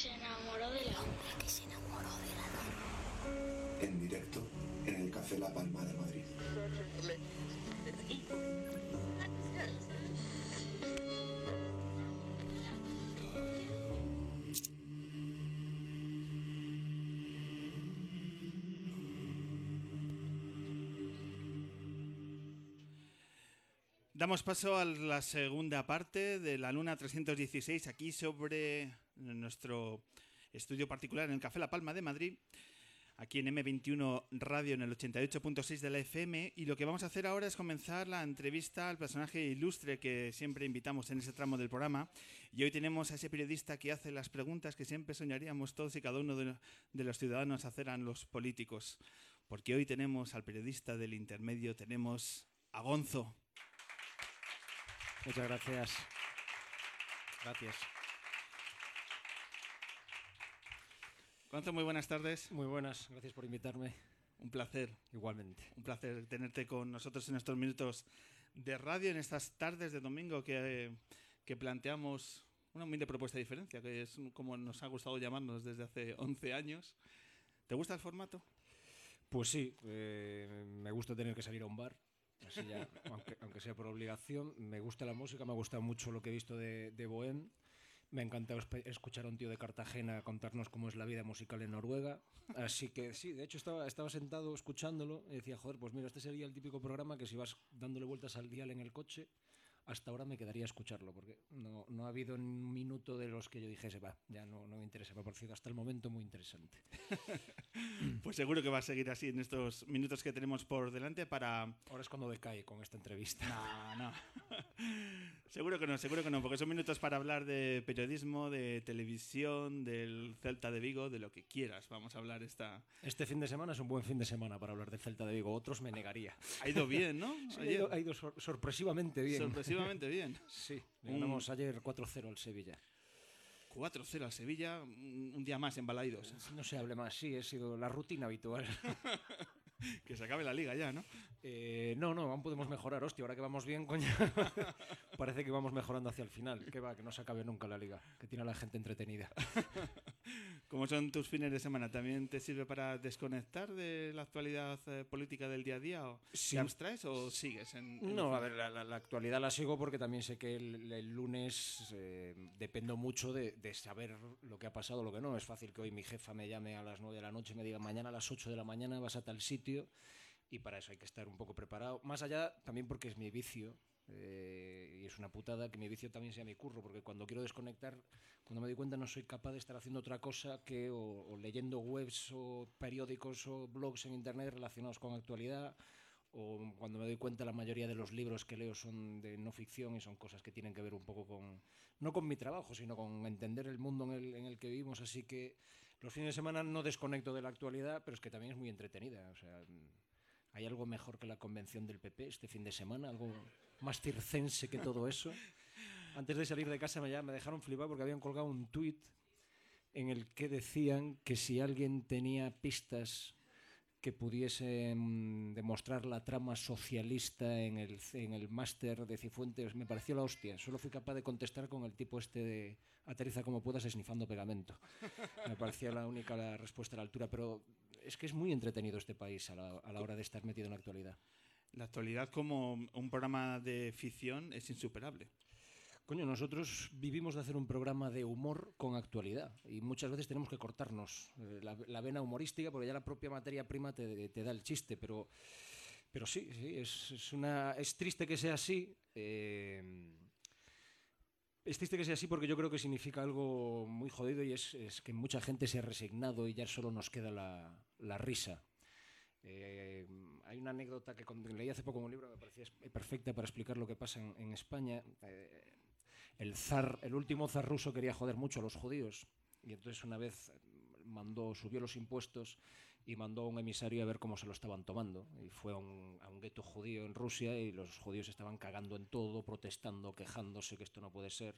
se enamoró de la hombre que se enamoró de la En directo en el Café La Palma de Madrid. Damos paso a la segunda parte de la Luna 316 aquí sobre nuestro estudio particular en el Café La Palma de Madrid, aquí en M21 Radio en el 88.6 de la FM y lo que vamos a hacer ahora es comenzar la entrevista al personaje ilustre que siempre invitamos en ese tramo del programa y hoy tenemos a ese periodista que hace las preguntas que siempre soñaríamos todos y cada uno de los ciudadanos hacer a los políticos, porque hoy tenemos al periodista del intermedio, tenemos a Gonzo. Muchas gracias. Gracias. Gonzo, muy buenas tardes. Muy buenas, gracias por invitarme. Un placer. Igualmente. Un placer tenerte con nosotros en estos minutos de radio, en estas tardes de domingo que, que planteamos una humilde propuesta de diferencia, que es como nos ha gustado llamarnos desde hace 11 años. ¿Te gusta el formato? Pues sí, eh, me gusta tener que salir a un bar Así ya, aunque, aunque, sea por obligación. Me gusta la música, me gusta mucho lo que he visto de, de Bohem. Me ha encantado escuchar a un tío de Cartagena contarnos cómo es la vida musical en Noruega. Así que sí, de hecho estaba, estaba sentado escuchándolo y decía, joder, pues mira, este sería el típico programa que si vas dándole vueltas al dial en el coche, hasta ahora me quedaría a escucharlo, porque no, no ha habido un minuto de los que yo dijese, va, ya no, no me interesa, me ha parecido hasta el momento muy interesante. pues seguro que va a seguir así en estos minutos que tenemos por delante para... Ahora es cuando decae con esta entrevista. No, no. Seguro que no, seguro que no, porque son minutos para hablar de periodismo, de televisión, del Celta de Vigo, de lo que quieras. Vamos a hablar esta... Este fin de semana es un buen fin de semana para hablar de Celta de Vigo, otros me negaría. Ha ido bien, ¿no? Sí, ha ido, ha ido sor sorpresivamente bien. Sorpresivamente bien. Sí, ganamos un... ayer 4-0 al Sevilla. 4-0 al Sevilla, un día más en Balaidos. No se hable más, sí, ha sido la rutina habitual. que se acabe la liga ya, ¿no? Eh, no, no, aún podemos mejorar. Hostia, ahora que vamos bien, coño. Parece que vamos mejorando hacia el final. Que va, que no se acabe nunca la liga. Que tiene a la gente entretenida. ¿Cómo son tus fines de semana? ¿También te sirve para desconectar de la actualidad eh, política del día a día? ¿O sí. ¿Te abstraes o sigues? En, en no, a ver, la, la, la, actualidad la sigo porque también sé que el, el lunes eh, dependo mucho de, de, saber lo que ha pasado, lo que no. Es fácil que hoy mi jefa me llame a las 9 de la noche y me diga mañana a las 8 de la mañana vas a tal sitio y para eso hay que estar un poco preparado. Más allá, también porque es mi vicio, eh, y es una putada que mi vicio también sea mi curro, porque cuando quiero desconectar, cuando me doy cuenta no soy capaz de estar haciendo otra cosa que o, o leyendo webs o periódicos o blogs en internet relacionados con actualidad, o cuando me doy cuenta la mayoría de los libros que leo son de no ficción y son cosas que tienen que ver un poco con, no con mi trabajo, sino con entender el mundo en el, en el que vivimos, así que los fines de semana no desconecto de la actualidad, pero es que también es muy entretenida, o sea... ¿Hay algo mejor que la convención del PP este fin de semana? ¿Algo más circense que todo eso? Antes de salir de casa me, dejaron flipar porque habían colgado un tuit en el que decían que si alguien tenía pistas que pudiesen demostrar la trama socialista en el, en el máster de Cifuentes, me pareció la hostia. Solo fui capaz de contestar con el tipo este de aterriza como puedas esnifando pegamento. Me parecía la única respuesta a la altura, pero es que es muy entretenido este país a la, a la hora de estar metido en la actualidad. La actualidad como un programa de ficción es insuperable. Coño, nosotros vivimos de hacer un programa de humor con actualidad y muchas veces tenemos que cortarnos eh, la, vena humorística porque ya la propia materia prima te, da el chiste, pero, pero sí, es, una, es triste que sea así. Eh, es triste que sea así porque yo creo que significa algo muy jodido y es, es que mucha gente se ha resignado y ya solo nos queda la, la risa. Eh, hay una anécdota que leí hace poco en un libro me parecía perfecta para explicar lo que pasa en, en España. Eh, el zar, el último zar ruso quería joder mucho a los judíos y entonces una vez mandó, subió los impuestos y mandó a un emisario a ver cómo se lo estaban tomando. Y fue a un, a un gueto judío en Rusia y los judíos estaban cagando en todo, protestando, quejándose que esto no puede ser.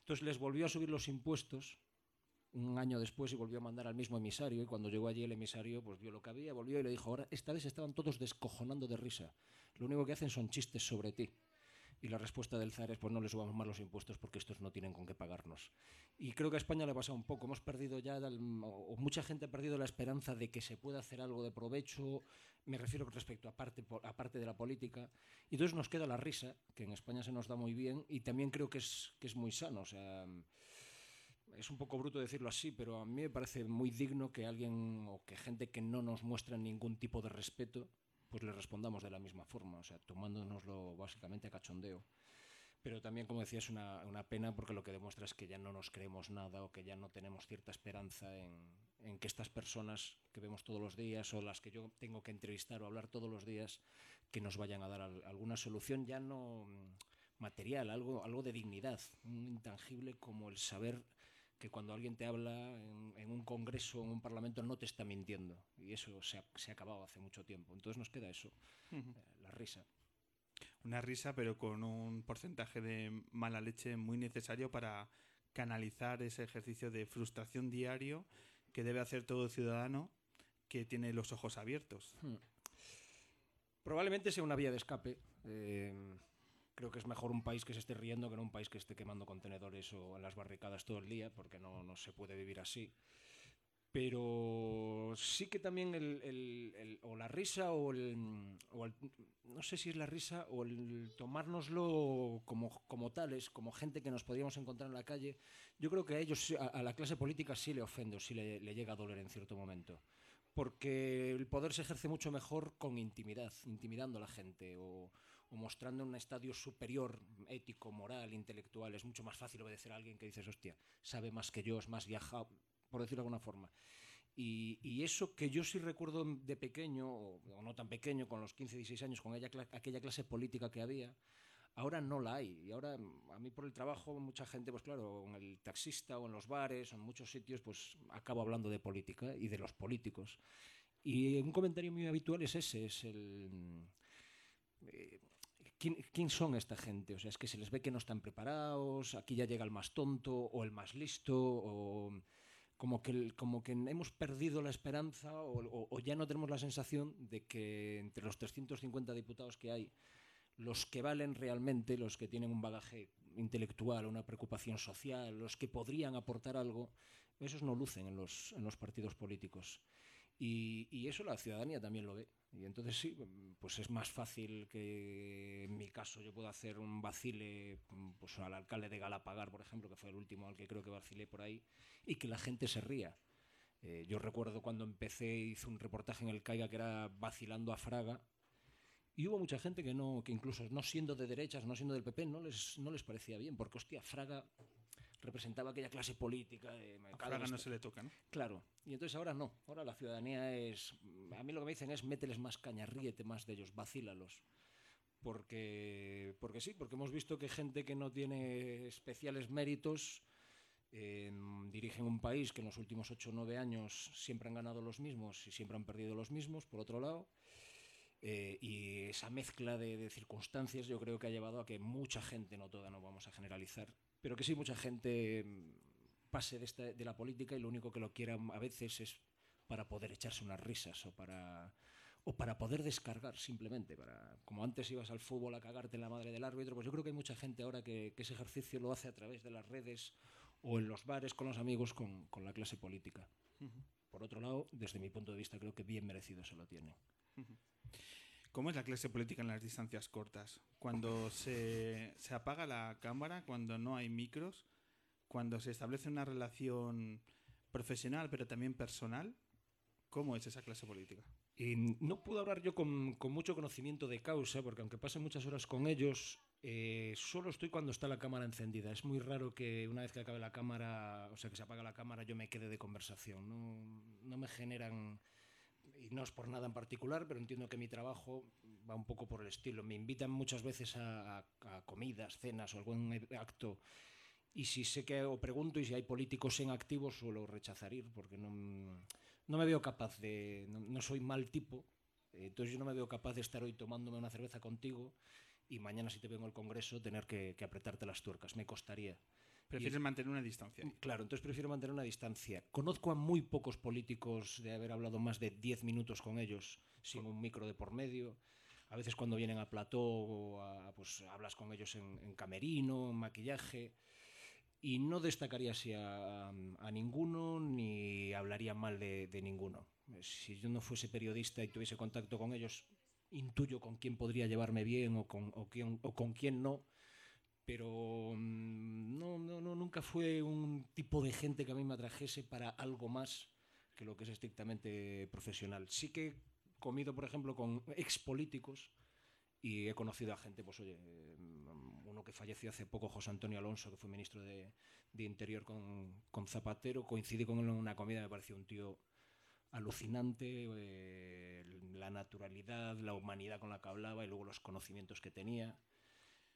Entonces les volvió a subir los impuestos un año después y volvió a mandar al mismo emisario y cuando llegó allí el emisario pues vio lo que había, volvió y le dijo, ahora esta vez estaban todos descojonando de risa. Lo único que hacen son chistes sobre ti. y la respuesta del zar es pues no les subamos más los impuestos porque estos no tienen con qué pagarnos. Y creo que a España le pasa un poco, hemos perdido ya, o mucha gente ha perdido la esperanza de que se pueda hacer algo de provecho, me refiero respecto a parte, a parte de la política, y entonces nos queda la risa, que en España se nos da muy bien, y también creo que es, que es muy sano, o sea es un poco bruto decirlo así, pero a mí me parece muy digno que alguien o que gente que no nos muestra ningún tipo de respeto, pues le respondamos de la misma forma, o sea, tomándonoslo básicamente a cachondeo. Pero también, como decía, es una, pena porque lo que demuestra es que ya no nos creemos nada o que ya no tenemos cierta esperanza en, que estas personas que vemos todos los días o las que yo tengo que entrevistar o hablar todos los días, que nos vayan a dar alguna solución ya no material, algo, algo de dignidad, un intangible como el saber que cuando alguien te habla en, un congreso, en un parlamento, no te está mintiendo. Y eso se ha, se ha acabado hace mucho tiempo. Entonces nos queda eso, eh, la risa. Una risa, pero con un porcentaje de mala leche muy necesario para canalizar ese ejercicio de frustración diario que debe hacer todo ciudadano que tiene los ojos abiertos. Hmm. Probablemente sea una vía de escape. Eh, creo que es mejor un país que se esté riendo que no un país que esté quemando contenedores o en las barricadas todo el día, porque no, no se puede vivir así. Pero sí que también el, el, o la risa o el, o el, No sé si es la risa o el tomárnoslo como, como tales, como gente que nos podríamos encontrar en la calle. Yo creo que a ellos, a, la clase política sí le ofende o sí le, le llega a doler en cierto momento porque el poder se ejerce mucho mejor con intimidad, intimidando a la gente o, mostrando un estadio superior, ético, moral, intelectual. Es mucho más fácil obedecer a alguien que dices, hostia, sabe más que yo, es más viajado, por decirlo de alguna forma. Y, eso que yo sí recuerdo de pequeño, o, no tan pequeño, con los 15, 16 años, con aquella clase política que había, ahora no la hay. Y ahora, a mí por el trabajo, mucha gente, pues claro, en el taxista o en los bares o en muchos sitios, pues acabo hablando de política y de los políticos. Y un comentario muy habitual es ese, es el... Eh, ¿quién, son esta gente? O sea, es que se les ve que no están preparados, aquí ya llega el más tonto o el más listo, o como que, como que hemos perdido la esperanza o, o, ya no tenemos la sensación de que entre los 350 diputados que hay, los que valen realmente, los que tienen un bagaje intelectual, una preocupación social, los que podrían aportar algo, esos no lucen en los, en los partidos políticos. Y, eso la ciudadanía también lo ve. Y entonces sí, pues es más fácil que en mi caso yo pueda hacer un vacile pues al alcalde de Galapagar, por ejemplo, que fue el último al que creo que vacilé por ahí, y que la gente se ría. Eh, yo recuerdo cuando empecé, hice un reportaje en el Caiga que era vacilando a Fraga, y hubo mucha gente que no, que incluso no siendo de derechas, no siendo del PP, no les, no les parecía bien, porque hostia, Fraga representaba aquella clase política. De, a no se le toca, ¿no? Claro. Y entonces ahora no. Ahora la ciudadanía es. A mí lo que me dicen es mételes más caña, ríete más de ellos, vacílalos. Porque, porque sí, porque hemos visto que gente que no tiene especiales méritos em, dirigen un país que en los últimos 8 o 9 años siempre han ganado los mismos y siempre han perdido los mismos, por otro lado. Eh, y esa mezcla de, de, circunstancias yo creo que ha llevado a que mucha gente, no toda, no vamos a generalizar, pero que sí mucha gente mm, pase de, de la política y lo único que lo quieran a veces es para poder echarse unas risas o para o para poder descargar simplemente, para como antes ibas al fútbol a cagarte en la madre del árbitro, pues yo creo que hay mucha gente ahora que, ese ejercicio lo hace a través de las redes o en los bares con los amigos con, con la clase política. Por otro lado, desde mi punto de vista, creo que bien merecido se lo tiene. ¿Cómo es la clase política en las distancias cortas? Cuando se, se, apaga la cámara, cuando no hay micros, cuando se establece una relación profesional pero también personal, ¿cómo es esa clase política? Y no puedo hablar yo con, con, mucho conocimiento de causa, porque aunque pase muchas horas con ellos, eh, solo estoy cuando está la cámara encendida. Es muy raro que una vez que acabe la cámara, o sea, que se apaga la cámara, yo me quede de conversación. No, no me generan y no es por nada en particular, pero entiendo que mi trabajo va un poco por el estilo. Me invitan muchas veces a, a, comidas, cenas o algún acto y si sé que o pregunto y si hay políticos en activo suelo rechazar ir porque no, no me veo capaz de, no, no, soy mal tipo, entonces yo no me veo capaz de estar hoy tomándome una cerveza contigo y mañana si te vengo al Congreso tener que, que apretarte las tuercas, me costaría. Prefieres mantener una distancia. Claro, entonces prefiero mantener una distancia. Conozco a muy pocos políticos de haber hablado más de 10 minutos con ellos sin un micro de por medio. A veces cuando vienen a plató, pues hablas con ellos en, camerino, en maquillaje, y no destacaría así a, ninguno ni hablaría mal de, ninguno. Si yo no fuese periodista y tuviese contacto con ellos, intuyo con quién podría llevarme bien o con, o o con quién no pero mm, no, no, no, nunca fue un tipo de gente que a mí me atrajese para algo más que lo que es estrictamente profesional. Sí que he comido, por ejemplo, con expolíticos y he conocido a gente, pues oye, mm, uno que falleció hace poco, José Antonio Alonso, que fue ministro de, Interior con, con, Zapatero, coincidí con él en una comida, me pareció un tío alucinante, eh, la naturalidad, la humanidad con la que hablaba y luego los conocimientos que tenía.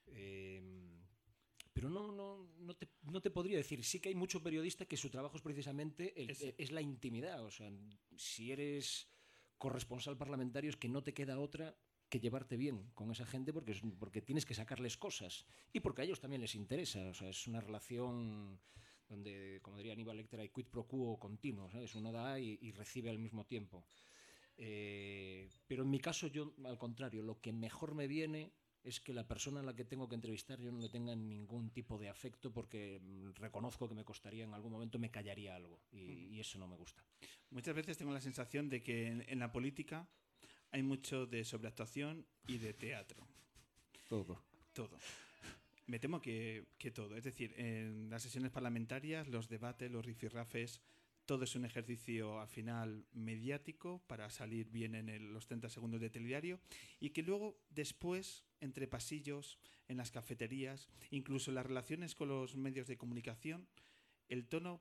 Eh, pero no, no, no, te, no, te, podría decir. Sí que hay mucho periodista que su trabajo es precisamente es la intimidad. O sea, si eres corresponsal parlamentario es que no te queda otra que llevarte bien con esa gente porque, porque tienes que sacarles cosas y porque a ellos también les interesa. O sea, es una relación donde, como diría Aníbal Lecter, hay quid pro quo continuo. ¿sabes? Uno da y, y recibe al mismo tiempo. Eh, pero en mi caso, yo, al contrario, lo que mejor me viene es que la persona a la que tengo que entrevistar yo no le tenga ningún tipo de afecto porque mm, reconozco que me costaría en algún momento, me callaría algo y, eso no me gusta. Muchas veces tengo la sensación de que en, la política hay mucho de sobreactuación y de teatro. Todo. Todo. Me temo que, que todo. Es decir, en las sesiones parlamentarias, los debates, los rifirrafes, todo es un ejercicio al final mediático para salir bien en los 30 segundos de telediario y que luego después entre pasillos, en las cafeterías, incluso en las relaciones con los medios de comunicación, el tono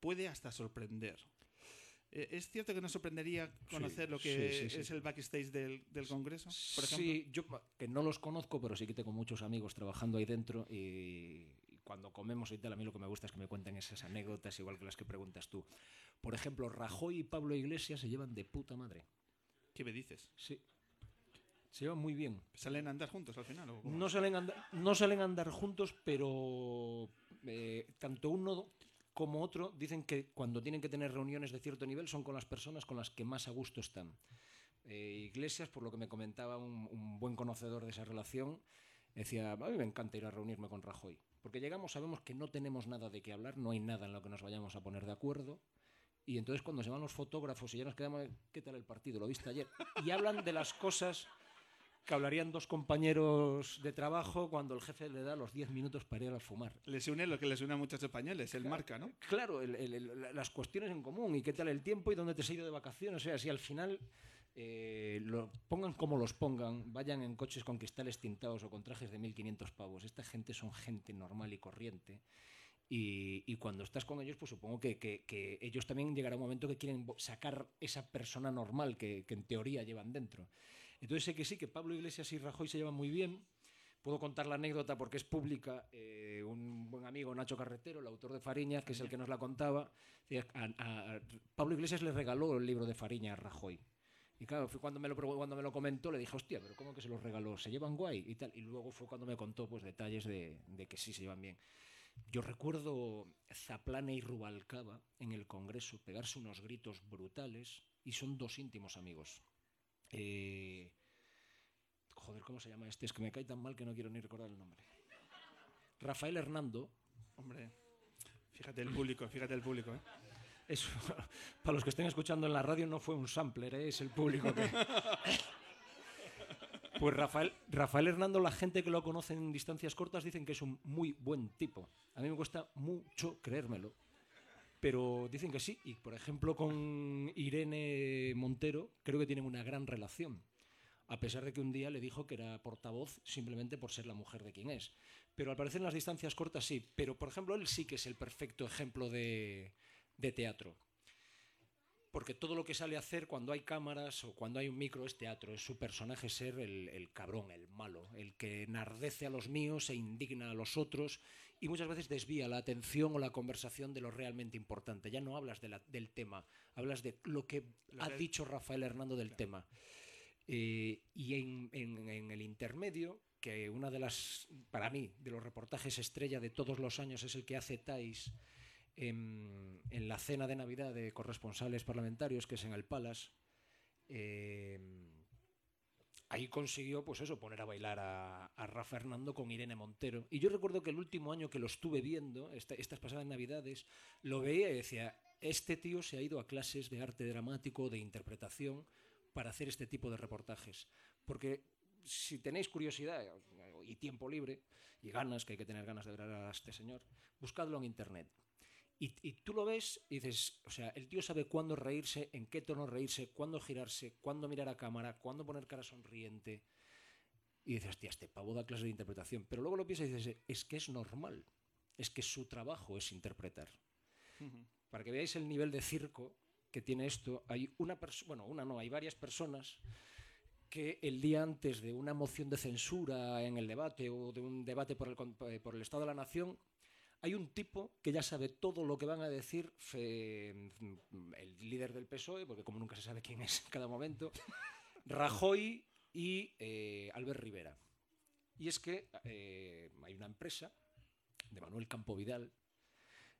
puede hasta sorprender. Eh, ¿Es cierto que nos sorprendería conocer lo que es el backstage del, Congreso, por ejemplo? Sí, yo que no los conozco, pero sí que tengo muchos amigos trabajando ahí dentro y, cuando comemos y tal, a mí lo que me gusta es que me cuenten esas anécdotas, igual que las que preguntas tú. Por ejemplo, Rajoy y Pablo Iglesias se llevan de puta madre. ¿Qué me dices? Sí. Se llevan muy bien. ¿Salen a andar juntos al final? no, salen andar, no salen a andar juntos, pero eh, tanto uno como otro dicen que cuando tienen que tener reuniones de cierto nivel son con las personas con las que más a gusto están. Eh, Iglesias, por lo que me comentaba un, un buen conocedor de esa relación, decía, a mí me encanta ir a reunirme con Rajoy. Porque llegamos, sabemos que no tenemos nada de qué hablar, no hay nada en lo que nos vayamos a poner de acuerdo. Y entonces cuando se van los fotógrafos y ya nos quedamos, ¿qué tal el partido? ¿Lo viste ayer? Y hablan de las cosas que hablarían dos compañeros de trabajo cuando el jefe le da los 10 minutos para ir a fumar. Les une lo que les une a muchos españoles, el marca, ¿no? Claro, las cuestiones en común y qué tal el tiempo y dónde te has ido de vacaciones. O sea, si al final eh, lo pongan como los pongan, vayan en coches con cristales tintados o con trajes de 1500 pavos. Esta gente son gente normal y corriente. Y, cuando estás con ellos, pues supongo que, ellos también llegará un momento que quieren sacar esa persona normal que, en teoría llevan dentro. Entonces sé que sí, que Pablo Iglesias y Rajoy se llevan muy bien. Puedo contar la anécdota porque es pública. Eh, un buen amigo, Nacho Carretero, el autor de Fariñas, que es el que nos la contaba, Pablo Iglesias le regaló el libro de Fariña a Rajoy. Y claro, fue cuando me lo, cuando me lo comentó, le dije, hostia, pero ¿cómo que se los regaló? ¿Se llevan guay? Y tal. Y luego fue cuando me contó pues detalles de, que sí se llevan bien. Yo recuerdo Zaplana y Rubalcaba en el Congreso pegarse unos gritos brutales y son dos íntimos amigos. Eh, joder, ¿cómo se llama este? Es que me cae tan mal que no quiero ni recordar el nombre. Rafael Hernando. Hombre, fíjate el público, fíjate el público, ¿eh? Eso, para los que estén escuchando en la radio no fue un sampler, ¿eh? es el público que... Pues Rafael, Rafael Hernando, la gente que lo conoce en distancias cortas dicen que es un muy buen tipo. A mí me cuesta mucho creérmelo. Pero dicen que sí. Y por ejemplo con Irene Montero creo que tienen una gran relación. A pesar de que un día le dijo que era portavoz simplemente por ser la mujer de quien es. Pero al parecer en las distancias cortas sí. Pero por ejemplo él sí que es el perfecto ejemplo de, de teatro. Porque todo lo que sale a hacer cuando hay cámaras o cuando hay un micro es teatro, es su personaje ser el, cabrón, el malo, el que enardece a los míos e indigna a los otros y muchas veces desvía la atención o la conversación de lo realmente importante. Ya no hablas del tema, hablas de lo que ha dicho Rafael Hernando del tema. Eh, y en, en, el intermedio, que una de las, para mí, de los reportajes estrella de todos los años es el que hace Tais en, la cena de Navidad de corresponsales parlamentarios, que es en el Palace, eh, ahí consiguió, pues eso, poner a bailar a, a, Rafa Fernando con Irene Montero. Y yo recuerdo que el último año que lo estuve viendo, esta, estas pasadas navidades, lo veía y decía, este tío se ha ido a clases de arte dramático, de interpretación, para hacer este tipo de reportajes. Porque si tenéis curiosidad y tiempo libre, y ganas, que hay que tener ganas de ver a este señor, buscadlo en internet. Y, y, tú lo ves y dices, o sea, el tío sabe cuándo reírse, en qué tono reírse, cuándo girarse, cuándo mirar a cámara, cuándo poner cara sonriente. Y dices, hostia, este pavo da clase de interpretación. Pero luego lo piensas y dices, es que es normal. Es que su trabajo es interpretar. Uh -huh. Para que veáis el nivel de circo que tiene esto, hay una persona, bueno, una no, hay varias personas que el día antes de una moción de censura en el debate o de un debate por el, por el Estado de la Nación, hay un tipo que ya sabe todo lo que van a decir el líder del PSOE, porque como nunca se sabe quién es en cada momento, Rajoy y eh, Albert Rivera. Y es que eh, hay una empresa de Manuel Campo Vidal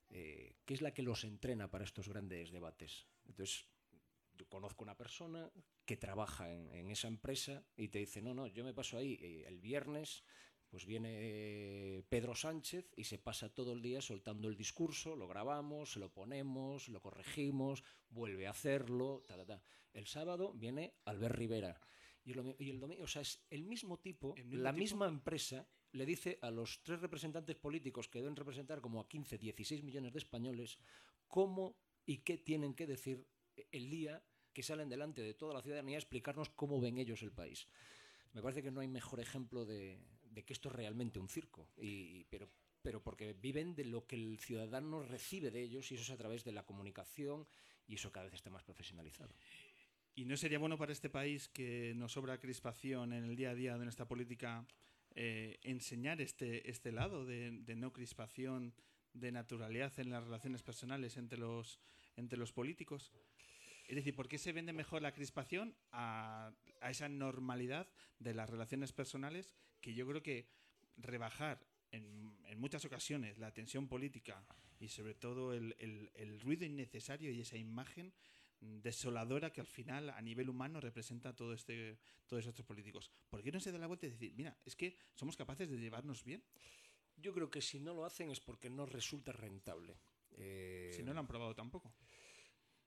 eh, que es la que los entrena para estos grandes debates. Entonces, yo conozco una persona que trabaja en, en, esa empresa y te dice, no, no, yo me paso ahí eh, el viernes, pues viene eh, Pedro Sánchez y se pasa todo el día soltando el discurso, lo grabamos, se lo ponemos, lo corregimos, vuelve a hacerlo, ta, ta, ta. El sábado viene Albert Rivera. Y el, y el domingo, o sea, es el mismo tipo, ¿El mismo la tipo? misma empresa le dice a los tres representantes políticos que deben representar como a 15, 16 millones de españoles cómo y qué tienen que decir el día que salen delante de toda la ciudadanía a explicarnos cómo ven ellos el país. Me parece que no hay mejor ejemplo de, de que esto es realmente un circo, y, pero, pero porque viven de lo que el ciudadano recibe de ellos y eso es a través de la comunicación y eso cada vez está más profesionalizado. ¿Y no sería bueno para este país que nos sobra crispación en el día a día de nuestra política eh, enseñar este, este lado de, de, no crispación, de naturalidad en las relaciones personales entre los, entre los políticos? Es decir, ¿por qué se vende mejor la crispación a, a, esa normalidad de las relaciones personales que yo creo que rebajar en, en muchas ocasiones la tensión política y sobre todo el, el, el ruido innecesario y esa imagen desoladora que al final a nivel humano representa todo este, todos estos políticos. ¿Por qué no se da la vuelta y decir, mira, es que somos capaces de llevarnos bien? Yo creo que si no lo hacen es porque no resulta rentable. Eh... Si no lo han probado tampoco.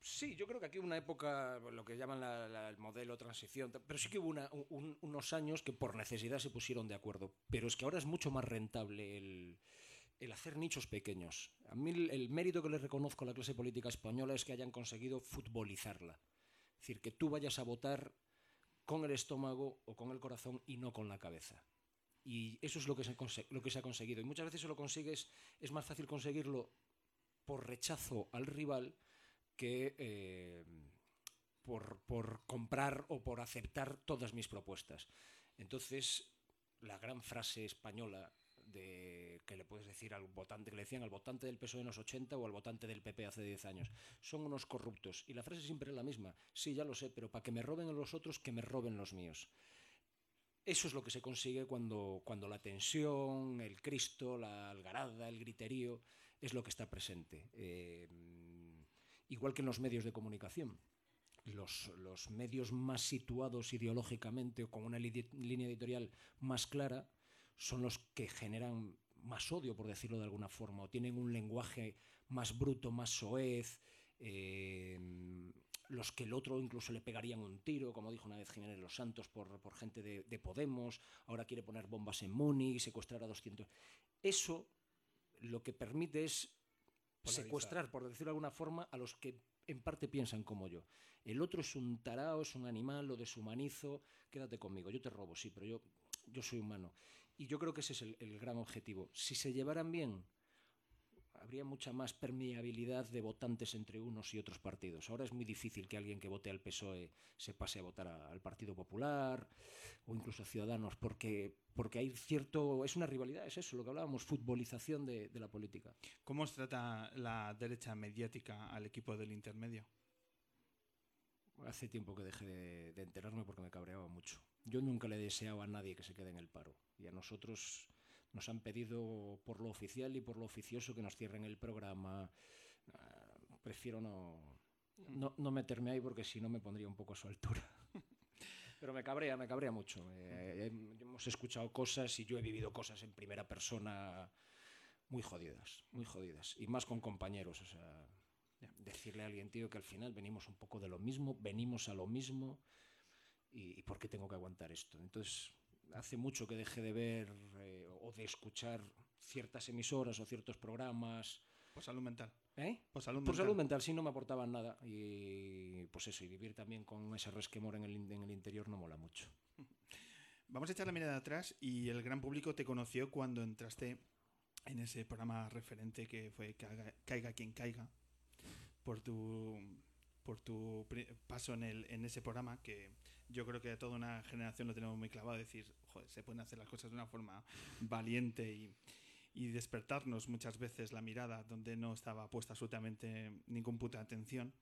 Sí, yo creo que aquí hubo una época, lo que llaman la, la, el modelo transición, pero sí que hubo unos años que por necesidad se pusieron de acuerdo. Pero es que ahora es mucho más rentable el, hacer nichos pequeños. A mí el, el, mérito que le reconozco a la clase política española es que hayan conseguido futbolizarla. Es decir, que tú vayas a votar con el estómago o con el corazón y no con la cabeza. Y eso es lo que se, lo que se ha conseguido. Y muchas veces se lo consigues, es más fácil conseguirlo por rechazo al rival que eh, por, por comprar o por aceptar todas mis propuestas. Entonces, la gran frase española de, que le puedes decir al votante, que le decían al votante del PSOE en los 80 o al votante del PP hace 10 años. Son unos corruptos. Y la frase siempre es la misma. Sí, ya lo sé, pero para que me roben los otros, que me roben los míos. Eso es lo que se consigue cuando, cuando la tensión, el Cristo, la algarada, el griterío, es lo que está presente. Eh, igual que en los medios de comunicación. Los, medios más situados ideológicamente o con una línea editorial más clara son los que generan más odio, por decirlo de alguna forma, o tienen un lenguaje más bruto, más soez, eh, los que el otro incluso le pegarían un tiro, como dijo una vez Jiménez Los Santos, por, gente de, de, Podemos, ahora quiere poner bombas en Múnich, secuestrar a 200. Eso lo que permite es. Secuestrar, por decirlo de alguna forma, a los que en parte piensan como yo. El otro es un tarao, es un animal, lo deshumanizo, quédate conmigo, yo te robo, sí, pero yo, yo soy humano. Y yo creo que ese es el, el gran objetivo. Si se llevaran bien, habría mucha más permeabilidad de votantes entre unos y otros partidos. Ahora es muy difícil que alguien que vote al PSOE se pase a votar a, al Partido Popular o incluso a Ciudadanos, porque, porque hay cierto. Es una rivalidad, es eso, lo que hablábamos, futbolización de, de la política. ¿Cómo os trata la derecha mediática al equipo del intermedio? Hace tiempo que dejé de, de enterarme porque me cabreaba mucho. Yo nunca le deseaba a nadie que se quede en el paro. Y a nosotros nos han pedido por lo oficial y por lo oficioso que nos cierren el programa. Uh, prefiero no, no, no, meterme ahí porque si no me pondría un poco a su altura. Pero me cabrea, me cabrea mucho. Eh, hemos escuchado cosas y yo he vivido cosas en primera persona muy jodidas, muy jodidas. Y más con compañeros, decirle a alguien, tío, que al final venimos un poco de lo mismo, venimos a lo mismo y, ¿por qué tengo que aguantar esto? Entonces, hace mucho que dejé de ver eh, o de escuchar ciertas emisoras o ciertos programas. Por salud mental. ¿Eh? Por salud Por mental. salud mental sí no me aportaban nada. Y pues eso, y vivir también con ese resquemor en el, en el interior no mola mucho. Vamos a echar la mirada atrás y el gran público te conoció cuando entraste en ese programa referente que fue Caiga, Caiga quien caiga por tu por tu paso en, el, en ese programa que yo creo que toda una generación lo tenemos muy clavado decir joder se pueden hacer las cosas de una forma valiente y, y despertarnos muchas veces la mirada donde no estaba puesta absolutamente ningún de atención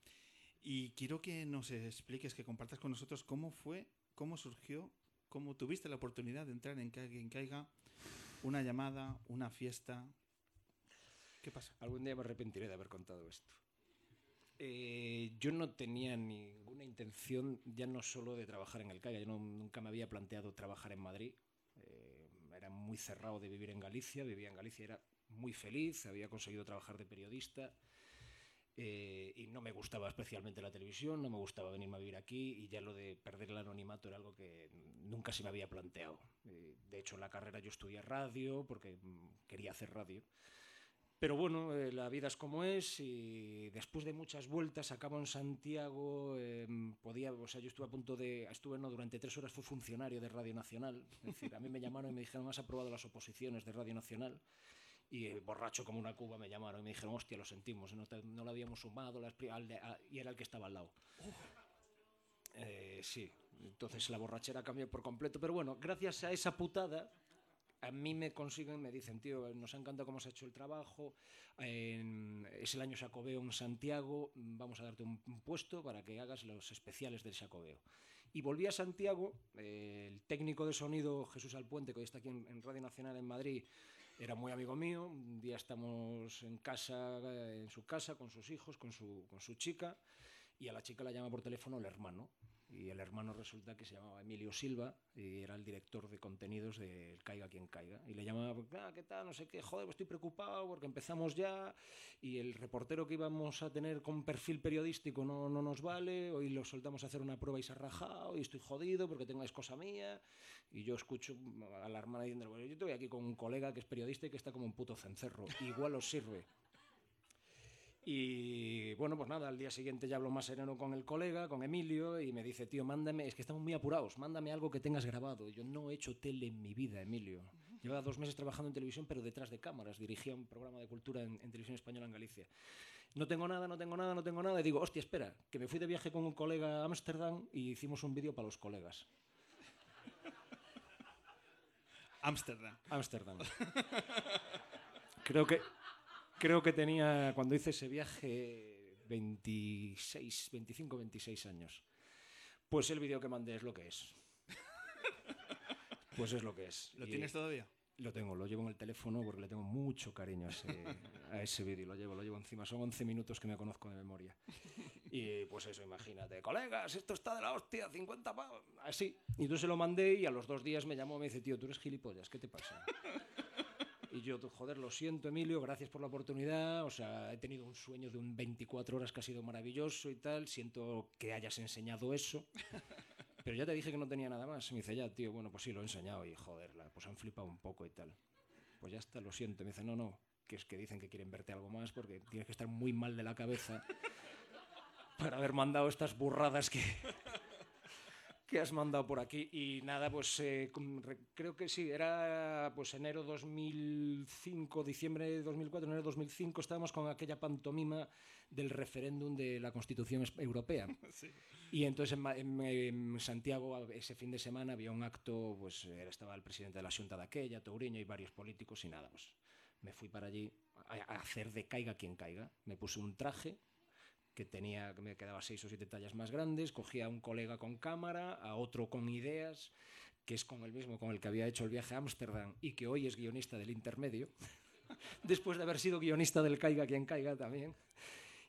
y quiero que nos expliques que compartas con nosotros cómo fue cómo surgió cómo tuviste la oportunidad de entrar en Caiga quien caiga una llamada, una fiesta. ¿Qué pasa? Algún día me arrepentiré de haber contado esto. Eh, yo no tenía ninguna intención, ya no solo de trabajar en el CAIA, yo no- nunca me había planteado trabajar en Madrid. Eh, era muy cerrado de vivir en Galicia, vivía en Galicia, era muy feliz, había conseguido trabajar de periodista eh, y no me gustaba especialmente la televisión, no me gustaba venirme a vivir aquí y ya lo de perder el anonimato era algo que nunca se me había planteado. Eh, de hecho, en la carrera yo estudié radio porque mm, quería hacer radio. Pero bueno, eh, la vida es como es y después de muchas vueltas acabo en Santiago, eh, podía, o sea, yo estuve a punto de, estuve no, durante tres horas fui funcionario de Radio Nacional, es decir, a mí me llamaron y me dijeron, has aprobado las oposiciones de Radio Nacional y eh, borracho como una cuba me llamaron y me dijeron, hostia, lo sentimos, no, te- no lo habíamos sumado, al a- y era el que estaba al lado. Eh, sí, entonces la borrachera cambió por completo, pero bueno, gracias a esa putada a mí me consiguen, me dicen, tío, nos encanta cómo has hecho el trabajo, en- es el año Sacobeo en Santiago, vamos a darte un, puesto para que hagas los especiales del Sacobeo. Y volví a Santiago, eh, el técnico de sonido Jesús Alpuente, que hoy está aquí en, Radio Nacional en Madrid, era muy amigo mío, un día estamos en casa, eh, en su casa, con sus hijos, con su chica, y a la chica la llama por teléfono el hermano. Y el hermano resulta que se llamaba Emilio Silva y era el director de contenidos del Caiga quien caiga. Y le llamaba, ah, ¿qué tal? No sé qué, joder, pues estoy preocupado porque empezamos ya y el reportero que íbamos a tener con perfil periodístico no, no nos vale. Hoy lo soltamos a hacer una prueba y se ha rajado y estoy jodido porque tengo es cosa mía. Y yo escucho a la hermana diciendo, bueno, yo estoy aquí con un colega que es periodista y que está como un puto cencerro. Igual os sirve. Y bueno, pues nada, al día siguiente ya hablo más sereno con el colega, con Emilio, y me dice, tío, mándame, es que estamos muy apurados, mándame algo que tengas grabado. Y Yo no he hecho tele en mi vida, Emilio. Llevaba dos meses trabajando en televisión, pero detrás de cámaras. Dirigía un programa de cultura en, en televisión española en Galicia. No tengo nada, no tengo nada, no tengo nada. Y digo, hostia, espera, que me fui de viaje con un colega a Ámsterdam y hicimos un vídeo para los colegas. Ámsterdam. Ámsterdam. Creo que, creo que tenía, cuando hice ese viaje, 26, 25, 26 años. Pues el vídeo que mandé es lo que es. Pues es lo que es. ¿Lo Y tienes todavía? Lo tengo, lo llevo en el teléfono porque le tengo mucho cariño a ese, a ese vídeo. Lo llevo, lo llevo encima. Son 11 minutos que me conozco de memoria. Y pues eso, imagínate, colegas, esto está de la hostia, 50 pavos. Así. Y entonces se lo mandé y a los dos días me llamó y me dice, tío, tú eres gilipollas, ¿qué te pasa? Y yo, joder, lo siento, Emilio, gracias por la oportunidad. O sea, he tenido un sueño de un 24 horas que ha sido maravilloso y tal. Siento que hayas enseñado eso. Pero ya te dije que no tenía nada más. Me dice, ya, tío, bueno, pues sí, lo he enseñado. Y joder, la- pues han flipado un poco y tal. Pues ya está, lo siento. Me dice, no, no, que es que dicen que quieren verte algo más porque tienes que estar muy mal de la cabeza para haber mandado estas burradas que, que has mandado por aquí. Y nada, pues eh, creo que sí, era pues enero 2005, diciembre de 2004, enero 2005, estábamos con aquella pantomima del referéndum de la Constitución Europea. Y entonces en, en- en Santiago ese fin de semana había un acto, pues estaba el presidente de la Junta de aquella, Touriño y varios políticos y nada, pues me fui para allí a, a hacer de caiga quien caiga. Me puse un traje que tenía que me quedaba seis o siete tallas más grandes, cogía a un colega con cámara, a otro con ideas, que es con el mismo con el que había hecho el viaje a Ámsterdam y que hoy es guionista del intermedio, después de haber sido guionista del Caiga quien caiga también.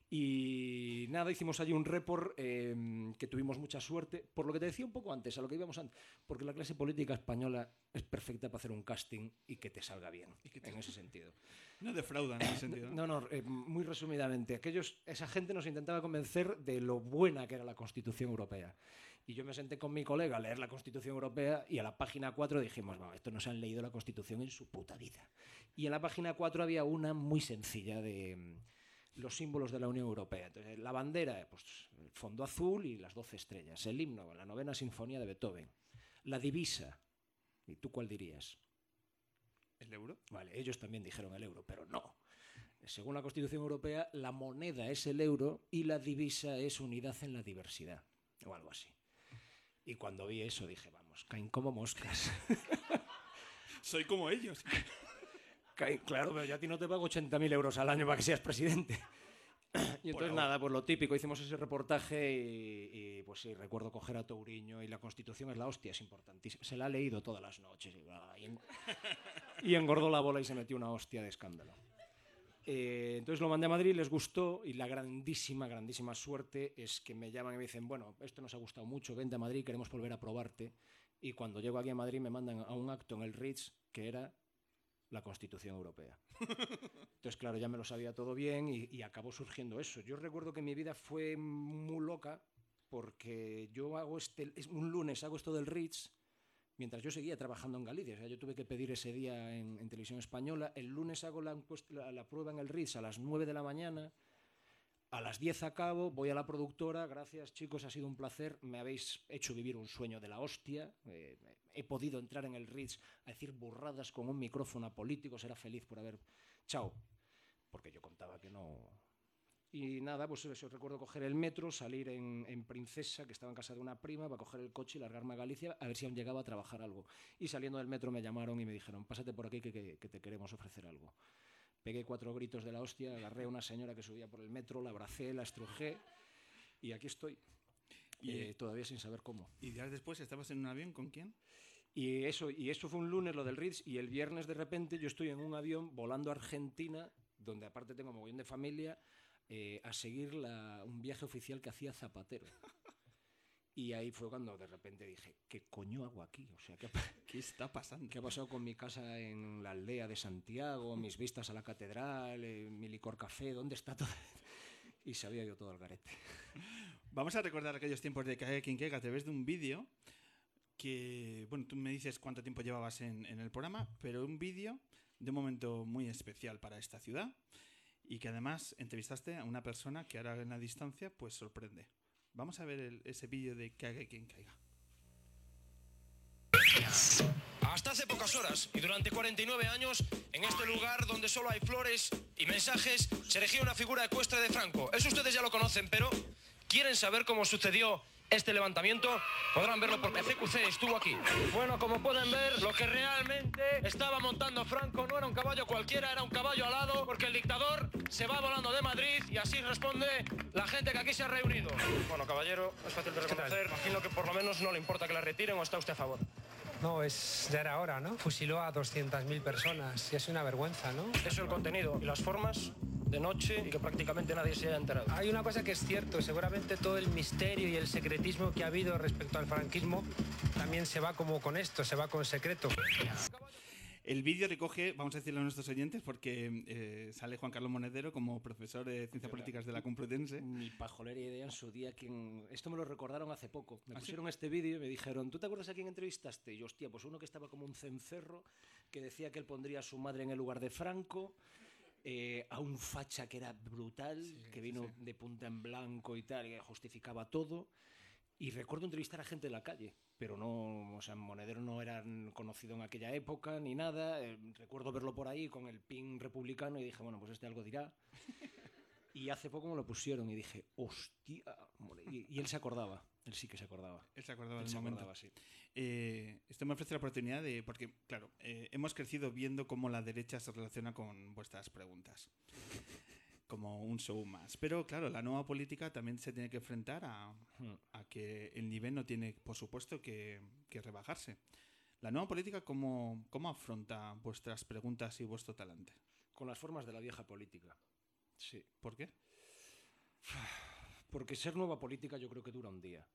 Y nada, hicimos allí un report eh, que tuvimos mucha suerte, por lo que te decía un poco antes, a lo que íbamos antes, porque la clase política española es perfecta para hacer un casting y que te salga bien, en ese sentido. No defraudan en ese sentido. No, no, eh, muy resumidamente, aquellos, esa gente nos intentaba convencer de lo buena que era la Constitución Europea. Y yo me senté con mi colega a leer la Constitución Europea y a la página 4 dijimos, no, esto no se han leído la Constitución en su puta vida. Y en la página 4 había una muy sencilla de los símbolos de la Unión Europea. Entonces, la bandera, pues el fondo azul y las 12 estrellas. El himno, la novena sinfonía de Beethoven. La divisa. ¿Y tú cuál dirías? ¿El euro? Vale, ellos también dijeron el euro, pero no. Según la Constitución Europea, la moneda es el euro y la divisa es unidad en la diversidad, o algo así. Y cuando vi eso dije, vamos, caen como moscas. Soy como ellos. Claro, pero yo a ti no te pago 80.000 euros al año para que seas presidente. Y entonces nada, pues lo típico, hicimos ese reportaje y, y, pues sí, recuerdo coger a Touriño y la Constitución es la hostia, es importantísima. Se la ha leído todas las noches y engordó la bola y se metió una hostia de escándalo. Eh, entonces lo mandé a Madrid, les gustó y la grandísima, grandísima suerte es que me llaman y me dicen, bueno, esto nos ha gustado mucho, vente a Madrid, queremos volver a probarte. Y cuando llego aquí a Madrid me mandan a un acto en el Ritz que era la Constitución Europea. Entonces, claro, ya me lo sabía todo bien y, acabó surgiendo eso. Yo recuerdo que mi vida fue muy loca porque yo hago este, es un lunes hago esto del Ritz mientras yo seguía trabajando en Galicia. O sea, yo tuve que pedir ese día en, televisión española. El lunes hago la, la- la prueba en el Ritz a las 9 de la mañana. A las 10 acabo, voy a la productora. Gracias, chicos, ha sido un placer. Me habéis hecho vivir un sueño de la hostia. Eh, he podido entrar en el Ritz a decir burradas con un micrófono a políticos. Era feliz por haber. Chao. Porque yo contaba que no. Y nada, pues eso, recuerdo coger el metro, salir en, Princesa, que estaba en casa de una prima, para coger el coche y largarme a Galicia a ver si aún llegaba a trabajar algo. Y saliendo del metro me llamaron y me dijeron, pásate por aquí que te queremos ofrecer algo. Pegué cuatro gritos de la hostia, agarré a una señora que subía por el metro, la abracé, la estrujé y aquí estoy. Y- Eh, todavía sin saber cómo. ¿Y días después estabas en un avión con quién? Y eso, y eso fue un lunes, lo del Ritz, y el viernes de repente yo estoy en un avión volando a Argentina, donde aparte tengo mogollón de familia, eh, a seguir la- un viaje oficial que hacía Zapatero. Y ahí fue cuando de repente dije, ¿qué coño hago aquí? O sea, ¿qué, ¿Qué está pasando? qué ha pasado con mi casa en la aldea de Santiago, mis vistas a la catedral, eh, mi licor café, ¿dónde está todo? Y se había ido todo al garete. Vamos a recordar aquellos tiempos de Cae quien caiga a través de un vídeo que, bueno, tú me dices cuánto tiempo llevabas en, en el programa, pero un vídeo de un momento muy especial para esta ciudad y que además entrevistaste a una persona que ahora en la distancia pues sorprende. Vamos a ver el- ese vídeo de Cae quien caiga. Hasta hace pocas horas y durante 49 años, en este lugar donde solo hay flores y mensajes, se erigía una figura ecuestre de Franco. Eso ustedes ya lo conocen, pero ¿quieren saber cómo sucedió este levantamiento? Podrán verlo porque CQC estuvo aquí. Bueno, como pueden ver, lo que realmente estaba montando Franco no era un caballo cualquiera, era un caballo alado, porque el dictador se va volando de Madrid y así responde la gente que aquí se ha reunido. Bueno, caballero, es fácil de reconocer. Imagino que por lo menos no le importa que la retiren o está usted a favor. No, es, ya era hora, ¿no? Fusiló a 200.000 personas y es una vergüenza, ¿no? Eso es el contenido y las formas de noche y que prácticamente nadie se haya enterado. Hay una cosa que es cierto, seguramente todo el misterio y el secretismo que ha habido respecto al franquismo también se va como con esto, se va con secreto. El vídeo recoge, vamos a decirlo a nuestros oyentes, porque eh, sale Juan Carlos Monedero como profesor de Ciencias Políticas de la Complutense. Ni pajolera idea en su día. Quien... Esto me lo recordaron hace poco. Me ¿Ah, sí? pusieron este vídeo y me dijeron, ¿tú te acuerdas a quién entrevistaste? Y yo, hostia, pues uno que estaba como un cencerro, que decía que él pondría a su madre en el lugar de Franco, eh, a un facha que era brutal, que vino de punta en blanco y tal, y que justificaba todo. Y recuerdo entrevistar a gente de la calle, pero no, o sea, Monedero no era conocido en aquella época ni nada. eh, recuerdo verlo por ahí con el pin republicano y dije, bueno, pues este algo dirá. Y hace poco me lo pusieron y dije, hostia. mole". Y, y él se acordaba, él sí que se acordaba. Él se acordaba Él del se momento. acordaba, sí. Eh, esto me ofrece la oportunidad de, porque, claro, eh, hemos crecido viendo cómo la derecha se relaciona con vuestras preguntas, como un show más. Pero, claro, la nueva política también se tiene que enfrentar a, a que el nivel no tiene, por supuesto, que, que rebajarse. La nueva política, ¿cómo, ¿cómo afronta vuestras preguntas y vuestro talante? Con las formas de la vieja política. Sí. ¿Por qué? Porque ser nueva política yo creo que dura un día.